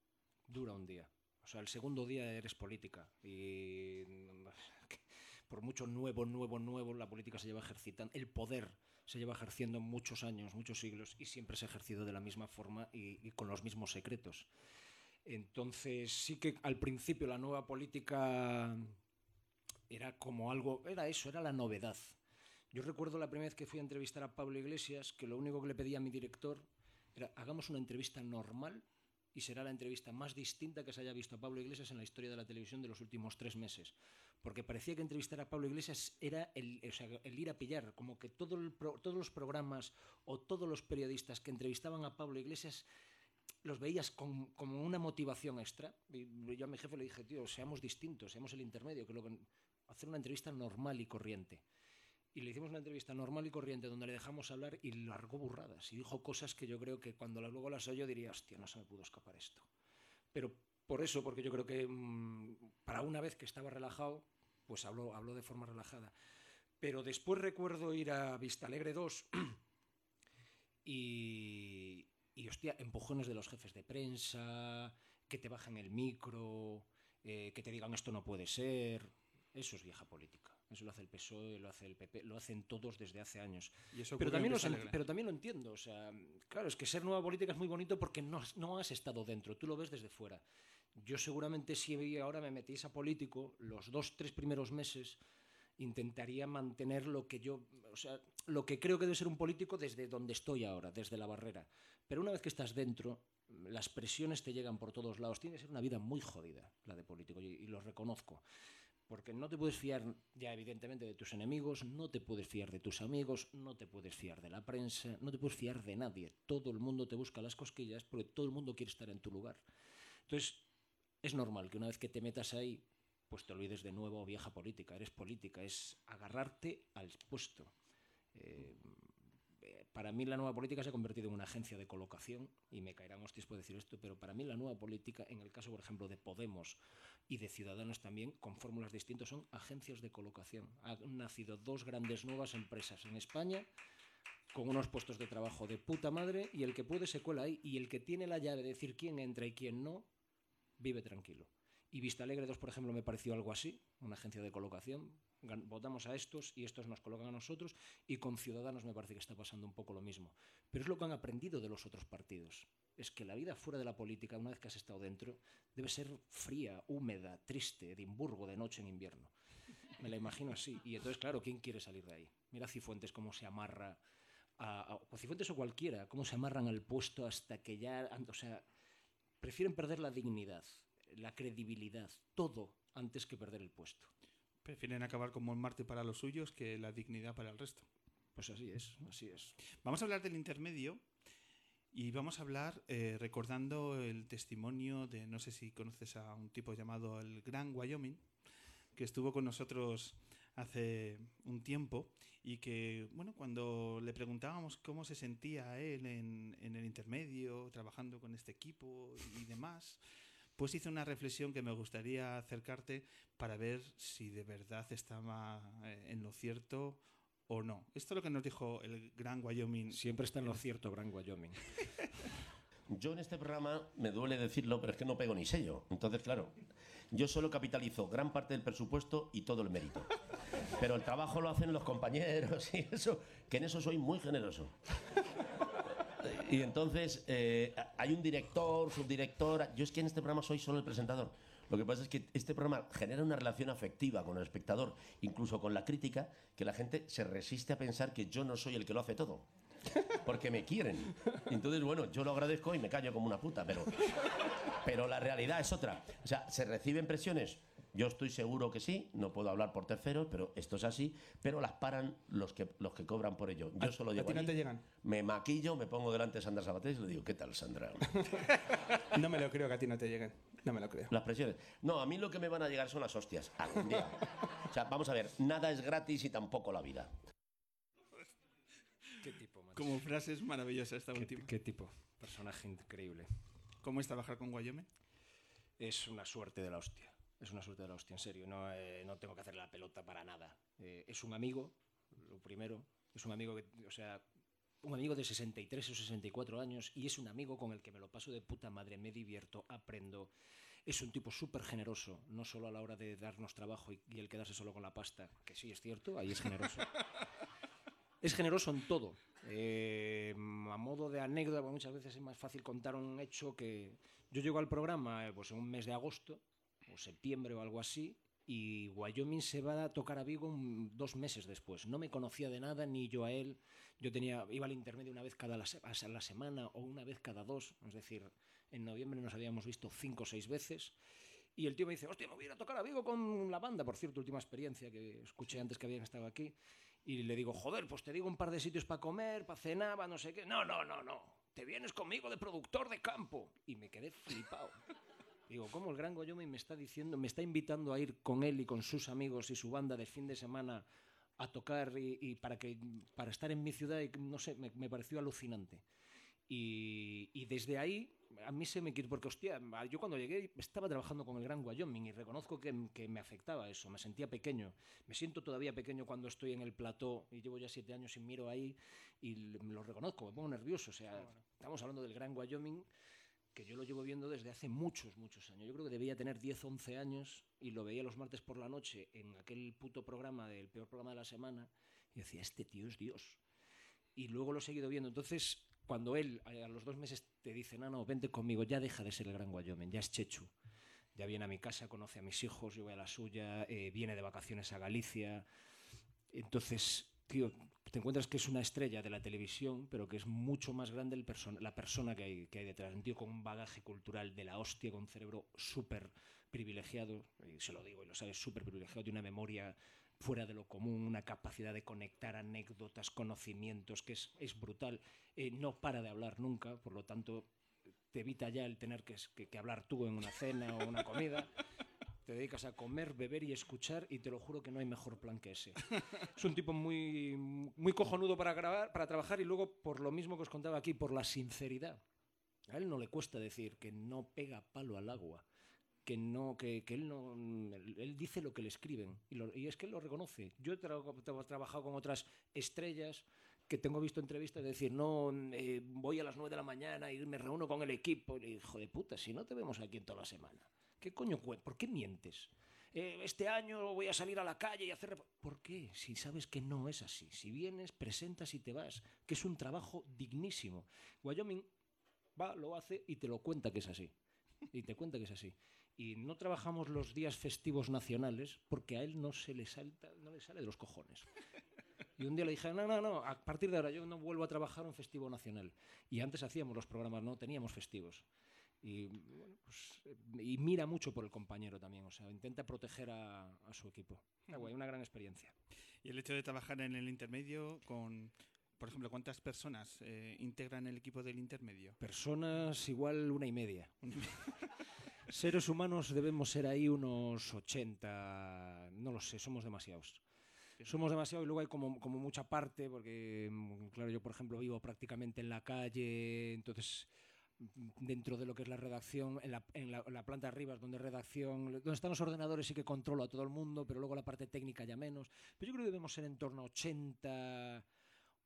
Dura un día. O sea, el segundo día eres política. Y por mucho nuevo, nuevo, nuevo, la política se lleva ejercitando. El poder se lleva ejerciendo muchos años, muchos siglos, y siempre se ha ejercido de la misma forma y, con los mismos secretos. Entonces, sí que al principio la nueva política era como algo, era eso, era la novedad. Yo recuerdo la primera vez que fui a entrevistar a Pablo Iglesias, que lo único que le pedía a mi director era, hagamos una entrevista normal y será la entrevista más distinta que se haya visto a Pablo Iglesias en la historia de la televisión de los últimos tres meses. Porque parecía que entrevistar a Pablo Iglesias era el, ir a pillar, como que todo todos los programas o todos los periodistas que entrevistaban a Pablo Iglesias los veías con, como una motivación extra. Y yo a mi jefe le dije, tío, seamos distintos, seamos el intermedio, que lo que hacer una entrevista normal y corriente. Y le hicimos una entrevista normal y corriente donde le dejamos hablar y largó burradas y dijo cosas que yo creo que cuando luego las oyo diría, hostia, no se me pudo escapar esto. Pero por eso, porque yo creo que mmm, para una vez que estaba relajado, pues habló, habló de forma relajada. Pero después recuerdo ir a Vista Alegre 2 y, y, hostia, empujones de los jefes de prensa, que te bajan el micro, eh, que te digan esto no puede ser. Eso es vieja política. Eso lo hace el PSOE, lo hace el PP, lo hacen todos desde hace años. Y eso pero, también lo, pero también lo entiendo. O sea, claro, es que ser nueva política es muy bonito porque no, no has estado dentro, tú lo ves desde fuera. Yo seguramente si ahora me metís a político, los dos, tres primeros meses intentaría mantener lo que yo, o sea, lo que creo que debe ser un político desde donde estoy ahora, desde la barrera. Pero una vez que estás dentro, las presiones te llegan por todos lados. Tiene que ser una vida muy jodida la de político y, y lo reconozco. Porque no te puedes fiar ya evidentemente de tus enemigos, no te puedes fiar de tus amigos, no te puedes fiar de la prensa, no te puedes fiar de nadie. Todo el mundo te busca las cosquillas porque todo el mundo quiere estar en tu lugar. Entonces, es normal que una vez que te metas ahí, pues te olvides de nuevo vieja política. Eres política, es agarrarte al puesto. Eh, para mí la nueva política se ha convertido en una agencia de colocación, y me caerán hostias por decir esto, pero para mí la nueva política, en el caso, por ejemplo, de Podemos y de Ciudadanos también, con fórmulas distintas, son agencias de colocación. Han nacido dos grandes nuevas empresas en España con unos puestos de trabajo de puta madre y el que puede se cuela ahí y el que tiene la llave de decir quién entra y quién no, vive tranquilo. Y Vista Alegre 2, por ejemplo, me pareció algo así, una agencia de colocación. Votamos a estos y estos nos colocan a nosotros y con Ciudadanos me parece que está pasando un poco lo mismo. Pero es lo que han aprendido de los otros partidos. Es que la vida fuera de la política, una vez que has estado dentro, debe ser fría, húmeda, triste, Edimburgo de noche en invierno. Me la imagino así. Y entonces, claro, ¿quién quiere salir de ahí? Mira Cifuentes cómo se amarra a, Cifuentes o cualquiera, cómo se amarran al puesto hasta que ya, o sea, prefieren perder la dignidad, la credibilidad, todo antes que perder el puesto. Prefieren acabar como un Marte para los suyos que la dignidad para el resto. Pues así es, así es. Vamos a hablar del intermedio y vamos a hablar eh, recordando el testimonio de, no sé si conoces a un tipo llamado el Gran Wyoming, que estuvo con nosotros hace un tiempo y que, bueno, cuando le preguntábamos cómo se sentía él en, en el intermedio, trabajando con este equipo y demás, pues hizo una reflexión que me gustaría acercarte para ver si de verdad estaba eh, en lo cierto o no. Esto es lo que nos dijo el Gran Wyoming. Siempre está en lo cierto, Gran Wyoming. Yo en este programa, me duele decirlo, pero es que no pego ni sello. Entonces, claro, yo solo capitalizo gran parte del presupuesto y todo el mérito. Pero el trabajo lo hacen los compañeros y eso, que en eso soy muy generoso. Y entonces eh, hay un director, subdirector. Yo es que en este programa soy solo el presentador. Lo que pasa es que este programa genera una relación afectiva con el espectador, incluso con la crítica, que la gente se resiste a pensar que yo no soy el que lo hace todo. Porque me quieren. Entonces, bueno, yo lo agradezco y me callo como una puta, pero, pero la realidad es otra. O sea, ¿se reciben presiones? Yo estoy seguro que sí, no puedo hablar por terceros, pero esto es así, pero las paran los que, los que cobran por ello. Yo ¿A, solo ¿a llego ti no allí, te llegan? me maquillo, me pongo delante de Sandra Sabatés y le digo, ¿qué tal, Sandra? No me lo creo que a ti no te lleguen. No me lo creo. Las presiones. No, a mí lo que me van a llegar son las hostias. Algún día. O sea, vamos a ver, nada es gratis y tampoco la vida. ¿Qué tipo, macho? Como frase es maravillosa esta ¿Qué, última. qué tipo? Personaje increíble. ¿Cómo es trabajar con Wyoming? Es una suerte de la hostia. Es una suerte de la hostia, en serio. No, eh, no tengo que hacerle la pelota para nada. Eh, es un amigo, lo primero. Es un amigo que, o sea, un amigo de 63 o 64 años y es un amigo con el que me lo paso de puta madre, me divierto, aprendo. Es un tipo súper generoso, no solo a la hora de darnos trabajo y, y el quedarse solo con la pasta, que sí es cierto, ahí es generoso. es generoso en todo. Eh, a modo de anécdota, muchas veces es más fácil contar un hecho que yo llego al programa eh, pues en un mes de agosto septiembre o algo así y Wyoming se va a tocar a Vigo dos meses después. No me conocía de nada, ni yo a él. Yo tenía, iba al intermedio una vez cada la, la semana o una vez cada dos. Es decir, en noviembre nos habíamos visto cinco o seis veces. Y el tío me dice, hostia, me voy a a tocar a Vigo con la banda, por cierto, última experiencia que escuché antes que habían estado aquí. Y le digo, joder, pues te digo un par de sitios para comer, para cenar, para no sé qué. No, no, no, no. Te vienes conmigo de productor de campo. Y me quedé flipado. Digo, ¿cómo el Gran Wyoming me está diciendo, me está invitando a ir con él y con sus amigos y su banda de fin de semana a tocar y, y para, que, para estar en mi ciudad? Y, no sé, me, me pareció alucinante. Y, y desde ahí a mí se me quitó, porque hostia, yo cuando llegué estaba trabajando con el Gran Wyoming y reconozco que, que me afectaba eso, me sentía pequeño. Me siento todavía pequeño cuando estoy en el plató y llevo ya siete años y miro ahí y lo reconozco, me pongo nervioso. O sea, estamos hablando del Gran Wyoming que yo lo llevo viendo desde hace muchos, muchos años. Yo creo que debía tener 10, 11 años y lo veía los martes por la noche en aquel puto programa del peor programa de la semana y decía, este tío es Dios. Y luego lo he seguido viendo. Entonces, cuando él a los dos meses te dice, no, no, vente conmigo, ya deja de ser el Gran Wyoming, ya es Chechu. Ya viene a mi casa, conoce a mis hijos, yo voy a la suya, eh, viene de vacaciones a Galicia. Entonces, tío, te encuentras que es una estrella de la televisión, pero que es mucho más grande el person la persona que hay, que hay detrás. Un tío con un bagaje cultural de la hostia, con un cerebro súper privilegiado, y se lo digo y lo sabes, súper privilegiado, de una memoria fuera de lo común, una capacidad de conectar anécdotas, conocimientos, que es, es brutal. Eh, no para de hablar nunca, por lo tanto, te evita ya el tener que, que, que hablar tú en una cena o una comida. Te dedicas a comer, beber y escuchar y te lo juro que no hay mejor plan que ese. Es un tipo muy, muy cojonudo para, grabar, para trabajar y luego, por lo mismo que os contaba aquí, por la sinceridad. A él no le cuesta decir que no pega palo al agua, que no que, que él no él, él, dice lo que le escriben y, lo, y, es que él lo reconoce. Yo he tra tra trabajado con otras estrellas que tengo visto entrevistas de decir, no, eh, voy a las 9 de la mañana y me reúno con el equipo. Y hijo de puta, si no te vemos aquí en toda la semana. ¿Qué coño? ¿Por qué mientes? Eh, este año voy a salir a la calle y hacer... ¿Por qué? Si sabes que no es así. Si vienes, presentas y te vas. Que es un trabajo dignísimo. Wyoming va, lo hace y te lo cuenta que es así. Y te cuenta que es así. Y no trabajamos los días festivos nacionales porque a él no se le salta, no le sale de los cojones. Y un día le dije, no, no, no, a partir de ahora yo no vuelvo a trabajar un festivo nacional. Y antes hacíamos los programas, no teníamos festivos. Y, bueno, pues, y mira mucho por el compañero también, o sea, intenta proteger a, a su equipo. Ah, güey, una gran experiencia. Y el hecho de trabajar en el intermedio con, por ejemplo, ¿cuántas personas eh, integran el equipo del intermedio? Personas igual una y media. Seres humanos debemos ser ahí unos 80, no lo sé, somos demasiados. Somos demasiado y luego hay como, como mucha parte, porque, mm, claro, yo por ejemplo vivo prácticamente en la calle, entonces dentro de lo que es la redacción, en la, planta arriba donde redacción, donde están los ordenadores sí que controlo a todo el mundo, pero luego la parte técnica ya menos. Pero yo creo que debemos ser en torno a 80,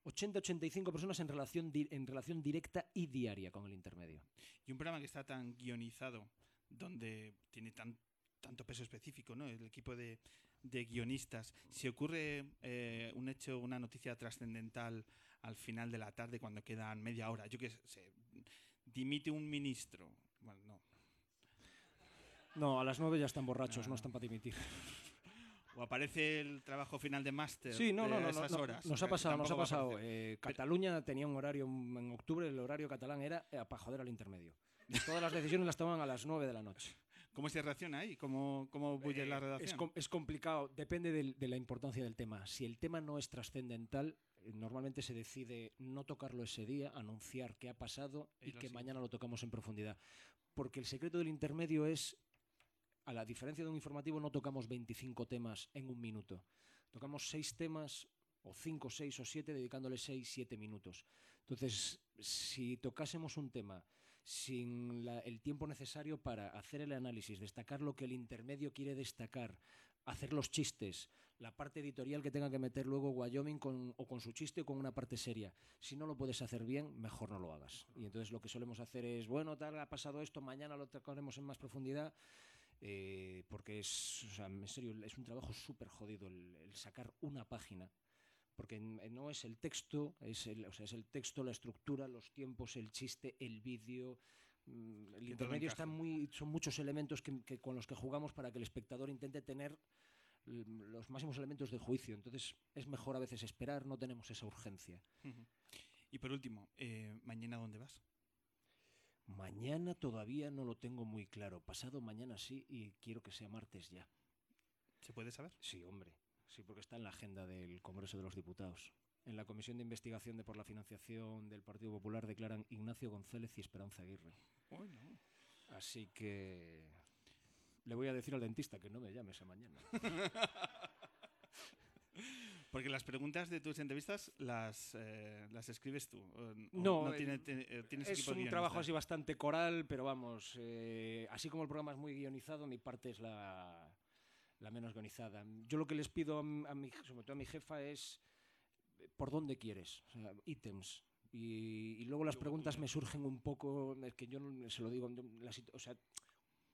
80-85 personas en relación, en relación directa y diaria con el intermedio. Y un programa que está tan guionizado, donde tiene tan, tanto peso específico, ¿no? El equipo de, guionistas. Si ocurre eh, un hecho, una noticia trascendental al final de la tarde, cuando quedan media hora, yo qué sé, dimite un ministro. Bueno, no. No, a las nueve ya están borrachos, no, no están para dimitir. O aparece el trabajo final de máster. Sí, no, no, no, esas no, horas. Nos ha pasado, nos ha pasado. Eh, Cataluña tenía un horario en octubre, el horario catalán era eh, para joder al intermedio. Todas las decisiones las toman a las 9 de la noche. ¿Cómo se reacciona ahí? ¿Cómo, cómo eh, la redacción? Es, com es complicado, depende de, de, la importancia del tema. Si el tema no es trascendental, normalmente se decide no tocarlo ese día, anunciar qué ha pasado y, y que sí. mañana lo tocamos en profundidad. Porque el secreto del intermedio es, a la diferencia de un informativo, no tocamos 25 temas en un minuto. Tocamos 6 temas, o 5, 6 o 7, dedicándole 6, 7 minutos. Entonces, si tocásemos un tema sin la, el tiempo necesario para hacer el análisis, destacar lo que el intermedio quiere destacar, hacer los chistes, la parte editorial que tenga que meter luego Wyoming con, o con su chiste o con una parte seria. Si no lo puedes hacer bien, mejor no lo hagas. Y entonces lo que solemos hacer es, bueno, tal, ha pasado esto, mañana lo tocaremos en más profundidad. eh, porque es, o sea, en serio, es un trabajo súper jodido el, el sacar una página porque eh, no es el texto, es el, o sea, es el texto, la estructura, los tiempos, el chiste, el vídeo. mm, El intermedio está muy, son muchos elementos que, que con los que jugamos para que el espectador intente tener los máximos elementos de juicio. Entonces es mejor a veces esperar, no tenemos esa urgencia. Y por último, eh, ¿mañana dónde vas? Mañana todavía no lo tengo muy claro. Pasado mañana sí y quiero que sea martes ya. ¿Se puede saber? Sí, hombre. Sí, porque está en la agenda del Congreso de los Diputados. En la Comisión de Investigación de por la Financiación del Partido Popular declaran Ignacio González y Esperanza Aguirre. Así que le voy a decir al dentista que no me llame esa mañana. Porque las preguntas de tus entrevistas las, eh, las escribes tú. No, tiene- el- te- eh, tienes es un trabajo así bastante coral, pero vamos, eh, así como el programa es muy guionizado, mi parte es la, la menos guionizada. Yo lo que les pido a, mi, sobre todo a mi jefa es eh, por dónde quieres, o sea, ítems. Y, y luego las preguntas me surgen un poco, es que yo no- se lo digo, la o sea,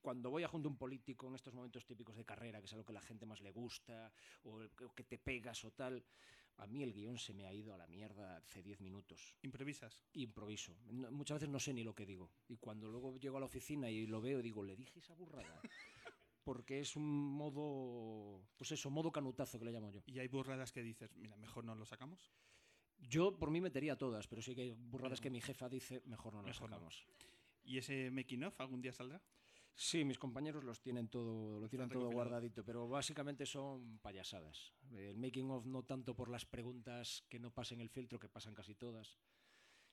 cuando voy a junto a un político en estos momentos típicos de carrera, que es algo que la gente más le gusta, o, que te pegas o tal, a mí el guion se me ha ido a la mierda hace 10 minutos ¿Improvisas? improviso. No- muchas veces no sé ni lo que digo. Y cuando luego llego a la oficina y lo veo, digo, le dije esa burrada. Porque es un modo, pues eso, modo canutazo que le llamo yo. ¿Y hay burradas que dices, mira, mejor no lo sacamos? Yo por mí metería todas, pero sí que hay burradas que mi jefa dice, mejor no Mejor no. sacamos. ¿Y ese making of algún día saldrá? Sí, mis compañeros los tienen todo, lo tienen todo guardadito, pero básicamente son payasadas. El making of no tanto por las preguntas que no pasen el filtro, que pasan casi todas,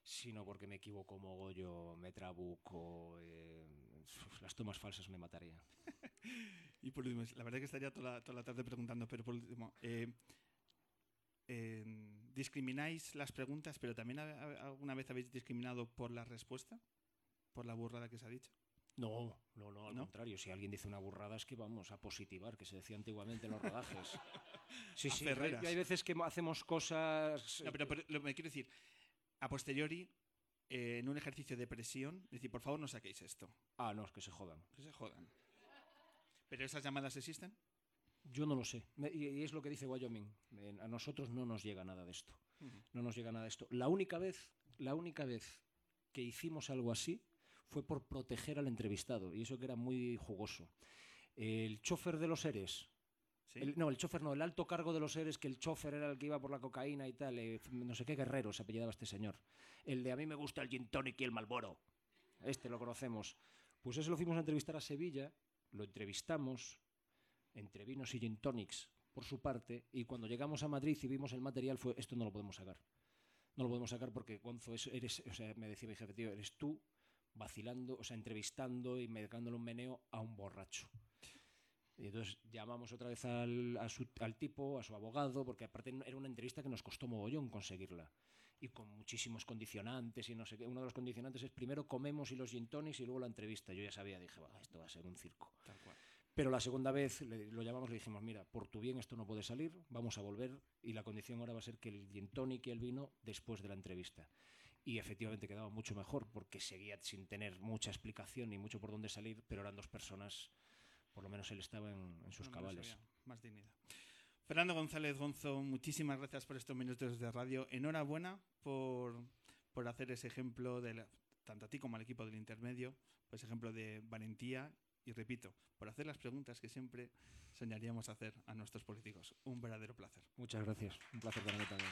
sino porque me equivoco mogollo, me trabuco, eh, las tomas falsas me matarían. Y por último, la verdad que estaría toda la, toda la tarde preguntando, pero por último, eh, eh, ¿discrimináis las preguntas, pero también alguna vez habéis discriminado por la respuesta? ¿Por la burrada que se ha dicho? No, no, no, al ¿No? contrario. Si alguien dice una burrada es que vamos a positivar, que se decía antiguamente en los rodajes. Sí, A sí, hay, hay veces que hacemos cosas... No, pero, pero lo que me quiero decir, a posteriori, eh, en un ejercicio de presión, decir, por favor, no saquéis esto. Ah, no, es que se jodan. Que se jodan. ¿Pero esas llamadas existen? Yo no lo sé. Y, es lo que dice Wyoming. A nosotros no nos llega nada de esto. No nos llega nada de esto. La única vez, la única vez que hicimos algo así fue por proteger al entrevistado. Y eso que era muy jugoso. El chofer de los seres. ¿Sí? el- no, el chofer no, el alto cargo de los seres, que el chofer era el que iba por la cocaína y tal. eh, no sé qué guerrero se apellidaba este señor. El de a mí me gusta el gin tonic y el malboro. Este lo conocemos. Pues eso lo fuimos a entrevistar a Sevilla, lo entrevistamos entre vinos y gin tonics por su parte, y cuando llegamos a Madrid y vimos el material fue, esto no lo podemos sacar. No lo podemos sacar porque, Gonzo, eso eres, o sea, me decía mi jefe, tío, eres tú vacilando, o sea, entrevistando y dándole un meneo a un borracho. Y entonces llamamos otra vez al, a su- al tipo, a su abogado, porque aparte era una entrevista que nos costó mogollón conseguirla. Y con muchísimos condicionantes y no sé qué. Uno de los condicionantes es primero comemos y los gin tonics y luego la entrevista. Yo ya sabía, dije, "Buah, esto va a ser un circo. Tal cual. Pero la segunda vez le- lo llamamos y le dijimos, mira, por tu bien esto no puede salir, vamos a volver y la condición ahora va a ser que el gin tonic y el vino después de la entrevista. Y efectivamente quedaba mucho mejor porque seguía sin tener mucha explicación ni mucho por dónde salir, pero eran dos personas, por lo menos él estaba en, en sus cabales. Más dignidad. Fernando González Gonzo, muchísimas gracias por estos minutos de radio. Enhorabuena por, por hacer ese ejemplo, de la- tanto a ti como al equipo del intermedio, pues ejemplo de valentía y, repito, por hacer las preguntas que siempre soñaríamos hacer a nuestros políticos. Un verdadero placer. Muchas gracias, un placer para mí también.